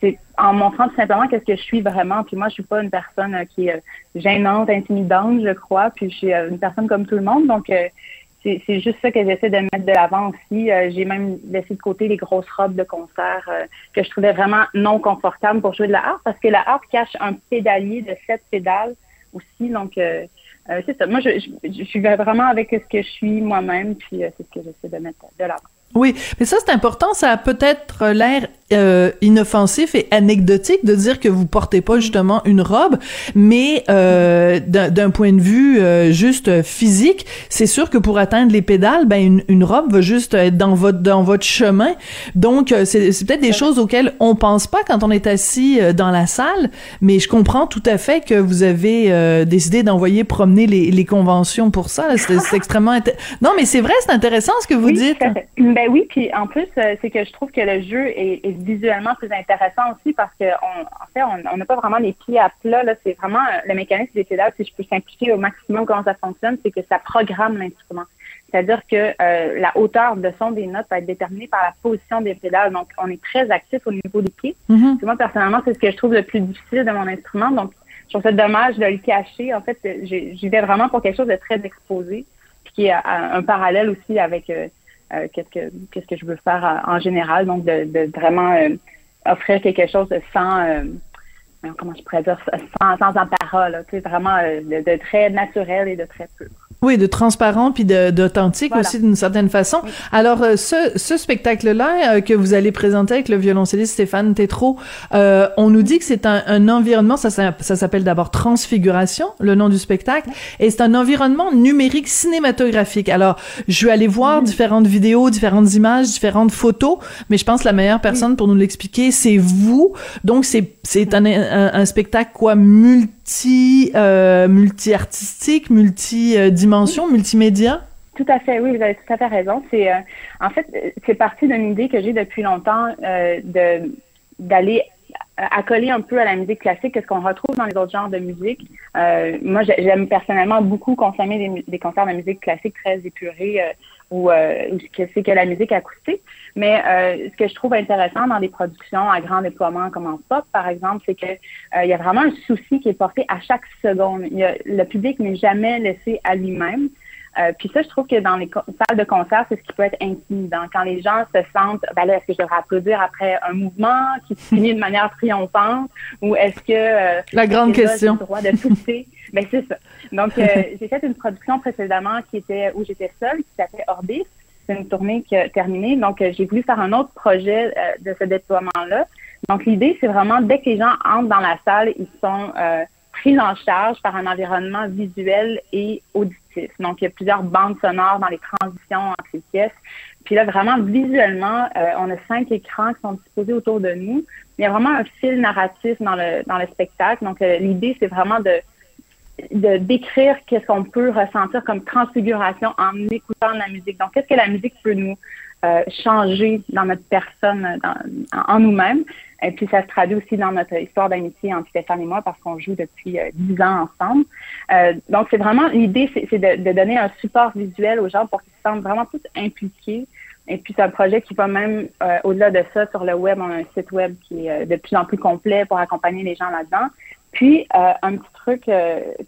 c'est en montrant tout simplement qu'est-ce que je suis vraiment. Puis moi, je suis pas une personne qui est gênante, intimidante, je crois. Puis je suis une personne comme tout le monde. Donc, c'est juste ça que j'essaie de mettre de l'avant aussi. Euh, j'ai même laissé de côté les grosses robes de concert euh, que je trouvais vraiment non confortables pour jouer de la harpe parce que la harpe cache un pédalier de sept pédales aussi. Donc, euh, c'est ça. Moi, je, je, je, suis vraiment avec ce que je suis moi-même, puis c'est ce que j'essaie de mettre de l'avant. Oui, mais ça c'est important, ça a peut-être l'air euh, inoffensif et anecdotique de dire que vous portez pas justement une robe, mais euh, d'un point de vue euh, juste physique, c'est sûr que pour atteindre les pédales, ben une, une, robe va juste être dans votre dans votre chemin. Donc euh, c'est peut-être des choses auxquelles on pense pas quand on est assis euh, dans la salle, mais je comprends tout à fait que vous avez décidé d'envoyer promener les, les conventions pour ça. C'est extrêmement non, mais c'est vrai, c'est intéressant ce que vous dites. Ben oui, puis en plus c'est que je trouve que le jeu est, est visuellement plus intéressant aussi parce que en fait, on n'a pas vraiment les pieds à plat. Là, c'est vraiment euh, le mécanisme des pédales, si je peux simplifier au maximum comment ça fonctionne, c'est que ça programme l'instrument. C'est-à-dire que euh, la hauteur de son des notes va être déterminée par la position des pédales. Donc, on est très actif au niveau des pieds. Mm-hmm. Moi, personnellement, c'est ce que je trouve le plus difficile de mon instrument. Donc, je trouve ça dommage de le cacher. En fait, j'y vais vraiment pour quelque chose de très exposé, puis qui est un parallèle aussi avec euh, euh, qu'est-ce que qu'est-ce que je veux faire euh, en général. Donc, de, de vraiment euh, offrir quelque chose de sans comment je pourrais dire, sans, sans parole, vraiment de, de, très naturel et de très pur. Oui, de transparent puis d'authentique aussi d'une certaine façon. Alors euh, ce, ce spectacle-là euh, que vous allez présenter avec le violoncelliste Stéphane Tétrault, euh, on nous dit que c'est un, un, environnement, ça, ça, s'appelle d'abord Transfiguration, le nom du spectacle, et c'est un environnement numérique cinématographique. Alors je vais aller voir différentes vidéos, différentes images, différentes photos, mais je pense que la meilleure personne pour nous l'expliquer, c'est vous. Donc c'est c'est un, un, un, spectacle quoi multi euh, multi artistique, multi dimension, multimédia? Tout à fait, oui, vous avez tout à fait raison. C'est en fait, c'est parti d'une idée que j'ai depuis longtemps de d'aller accoler un peu à la musique classique, ce qu'on retrouve dans les autres genres de musique. Euh, moi, j'aime personnellement beaucoup consommer des, des, concerts de musique classique très épurés euh, ou euh, c'est que la musique acoustique. Mais euh, ce que je trouve intéressant dans des productions à grand déploiement comme en pop, par exemple, c'est que euh, il y a vraiment un souci qui est porté à chaque seconde. Il y a, le public n'est jamais laissé à lui-même. Euh, puis ça, je trouve que dans les salles de concert, c'est ce qui peut être intimidant. Quand les gens se sentent, ben là, est-ce que je devrais applaudir après un mouvement qui se finit de manière triomphante? Ou est-ce que... Euh, La grande question. J'ai le droit de pousser. ben c'est ça. Donc, euh, j'ai fait une production précédemment qui était où j'étais seule, qui s'appelait Orbis. C'est une tournée qui a terminé. Donc, j'ai voulu faire un autre projet de ce déploiement-là. Donc, l'idée, c'est vraiment, dès que les gens entrent dans la salle, ils sont pris en charge par un environnement visuel et auditif. Donc, il y a plusieurs bandes sonores dans les transitions entre les pièces. Puis là, vraiment, visuellement, euh, on a cinq écrans qui sont disposés autour de nous. Il y a vraiment un fil narratif dans le, dans le spectacle. Donc, euh, l'idée, c'est vraiment de, de décrire qu'est-ce qu'on peut ressentir comme transfiguration en écoutant la musique. Donc, qu'est-ce que la musique peut nous euh, changer dans notre personne, en nous-mêmes? Et puis, ça se traduit aussi dans notre histoire d'amitié entre Stéphane et moi parce qu'on joue depuis euh, dix ans ensemble. Euh, donc, c'est vraiment l'idée, c'est de, de, donner un support visuel aux gens pour qu'ils se sentent vraiment tous impliqués. Et puis, c'est un projet qui va même au-delà de ça sur le web. On a un site web qui est de plus en plus complet pour accompagner les gens là-dedans. Puis, un petit truc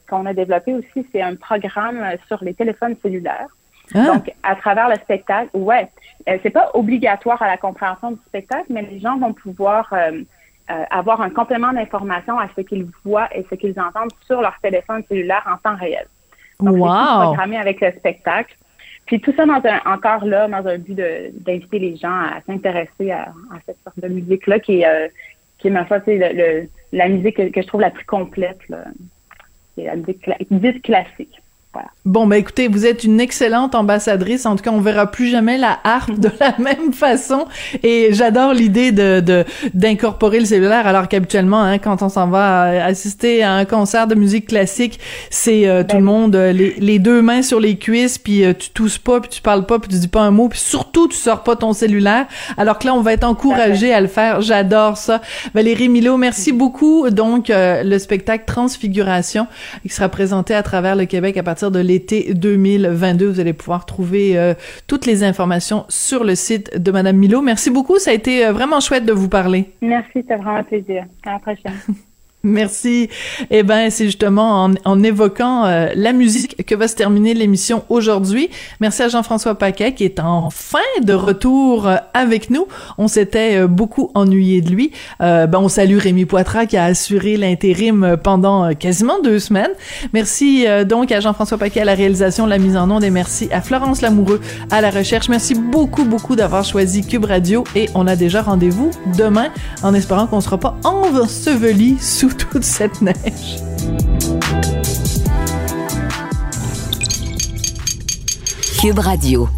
qu'on a développé aussi, c'est un programme sur les téléphones cellulaires. Ah. Donc, à travers le spectacle, ouais, euh, c'est pas obligatoire à la compréhension du spectacle, mais les gens vont pouvoir euh, euh, avoir un complément d'information à ce qu'ils voient et ce qu'ils entendent sur leur téléphone cellulaire en temps réel. Donc, wow. c'est programmé avec le spectacle. Puis tout ça dans un, encore là, dans un but d'inviter les gens à s'intéresser à, à, cette sorte de musique-là qui est, qui est foi, le, le, la musique que, je trouve la plus complète. C'est la musique dite classique. Bon, ben écoutez, vous êtes une excellente ambassadrice. En tout cas, on verra plus jamais la harpe de la même façon. Et j'adore l'idée de d'incorporer le cellulaire, alors qu'habituellement, hein, quand on s'en va assister à un concert de musique classique, c'est euh, tout le ben monde euh, les, les, deux mains sur les cuisses, puis euh, tu tousses pas, puis tu parles pas, puis tu dis pas un mot, puis surtout tu sors pas ton cellulaire. Alors que là, on va être encouragé à le faire. J'adore ça. Valérie Milo, merci beaucoup. Donc, le spectacle Transfiguration qui sera présenté à travers le Québec à partir de l'été 2022. Vous allez pouvoir trouver euh, toutes les informations sur le site de Madame Milo. Merci beaucoup. Ça a été euh, vraiment chouette de vous parler. Merci, c'était vraiment un plaisir. À la prochaine. Merci. Eh ben, c'est justement en, en évoquant euh, la musique que va se terminer l'émission aujourd'hui. Merci à Jean-François Paquet qui est enfin de retour euh, avec nous. On s'était euh, beaucoup ennuyé de lui. ben, on salue Rémi Poitras qui a assuré l'intérim pendant quasiment deux semaines. Merci donc à Jean-François Paquet à la réalisation, la mise en onde et merci à Florence Lamoureux à la recherche. Merci beaucoup, beaucoup d'avoir choisi Cube Radio et on a déjà rendez-vous demain en espérant qu'on sera pas enseveli sous toute cette neige. Cube Radio.